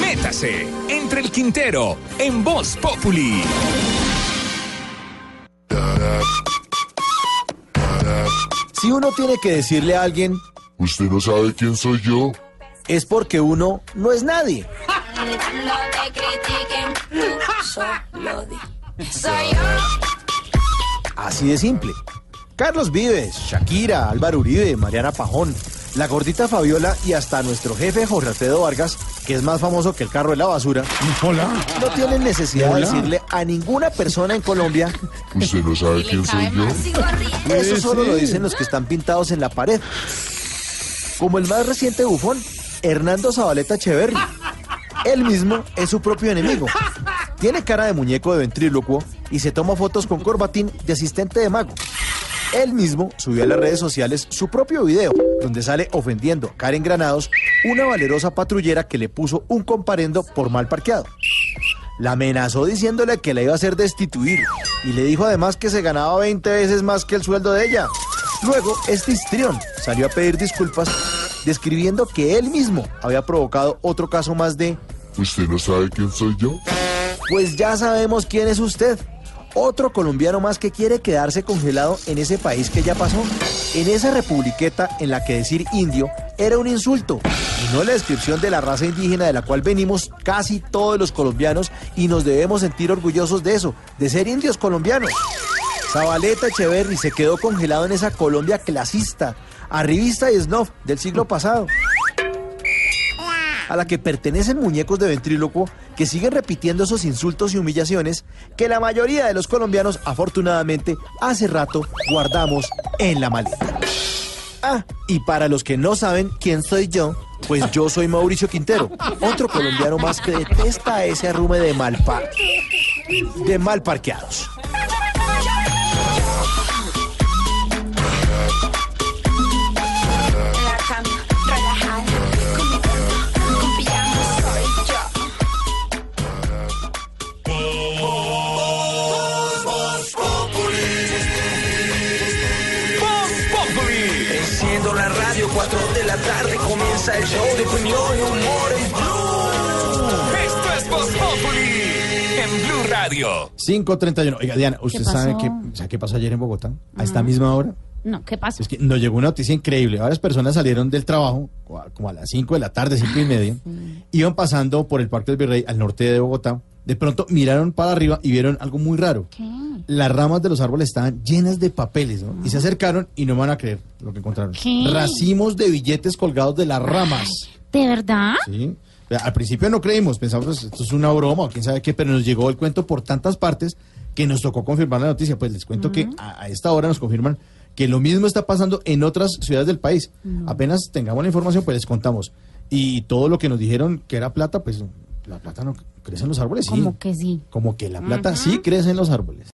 Métase entre el Quintero en Voz Populi. Si uno tiene que decirle a alguien, ¿Usted no sabe quién soy yo? es porque uno no es nadie. No te critiquen, tú solo di. Soy yo. Así de simple. Carlos Vives, Shakira, Álvaro Uribe, Mariana Pajón, la gordita Fabiola y hasta nuestro jefe Jorge Alfredo Vargas, que es más famoso que el carro de la basura, Hola. no tienen necesidad de decirle a ninguna persona en Colombia, ¿Usted no sabe quién soy yo? Eso solo lo dicen los que están pintados en la pared. Como el más reciente bufón, Hernando Zabaleta Echeverri. Él mismo es su propio enemigo. Tiene cara de muñeco de ventrílocuo y se toma fotos con corbatín de asistente de mago. Él mismo subió a las redes sociales su propio video, donde sale ofendiendo a Karen Granados, una valerosa patrullera que le puso un comparendo por mal parqueado. La amenazó diciéndole que la iba a hacer destituir y le dijo además que se ganaba 20 veces más que el sueldo de ella. Luego, este histrión salió a pedir disculpas describiendo que él mismo había provocado otro caso más de ¿Usted no sabe quién soy yo? pues ya sabemos quién es usted. Otro colombiano más que quiere quedarse congelado en ese país que ya pasó. En esa republiqueta en la que decir indio era un insulto y no la descripción de la raza indígena de la cual venimos casi todos los colombianos y nos debemos sentir orgullosos de eso, de ser indios colombianos. Zabaleta Echeverry se quedó congelado en esa Colombia clasista, arribista y snob del siglo pasado a la que pertenecen muñecos de ventrílocuo que siguen repitiendo esos insultos y humillaciones que la mayoría de los colombianos afortunadamente hace rato guardamos en la maleta. Ah, y para los que no saben quién soy yo, pues yo soy Mauricio Quintero, otro colombiano más que detesta ese arrume de malpa de mal parqueados. La radio, 4 de la tarde comienza el show de opinión y humor en Blue. Esto es Voz Populi en Blue Radio. 5.31. Oiga, Diana, ¿usted ¿Qué sabe qué, sabe qué pasó ayer en Bogotá? A esta misma hora. No, ¿qué pasa? Es que nos llegó una noticia increíble. Varias personas salieron del trabajo, como a- como a las 5 de la tarde, 5 y media. Iban pasando por el Parque del Virrey al norte de Bogotá. De pronto miraron para arriba y vieron algo muy raro. ¿Qué? Las ramas de los árboles estaban llenas de papeles, ¿no? Y se acercaron y no van a creer lo que encontraron. ¿Qué? Racimos de billetes colgados de las ramas. ¿De verdad? ¿sí? Al principio no creímos, pensamos pues, esto es una broma o quién sabe qué, pero nos llegó el cuento por tantas partes que nos tocó confirmar la noticia. Pues les cuento que a, a esta hora nos confirman que lo mismo está pasando en otras ciudades del país. Apenas tengamos la información, pues les contamos. Y todo lo que nos dijeron que era plata, pues la plata no crece en los árboles, sí. Como que sí. Como que la plata sí crece en los árboles.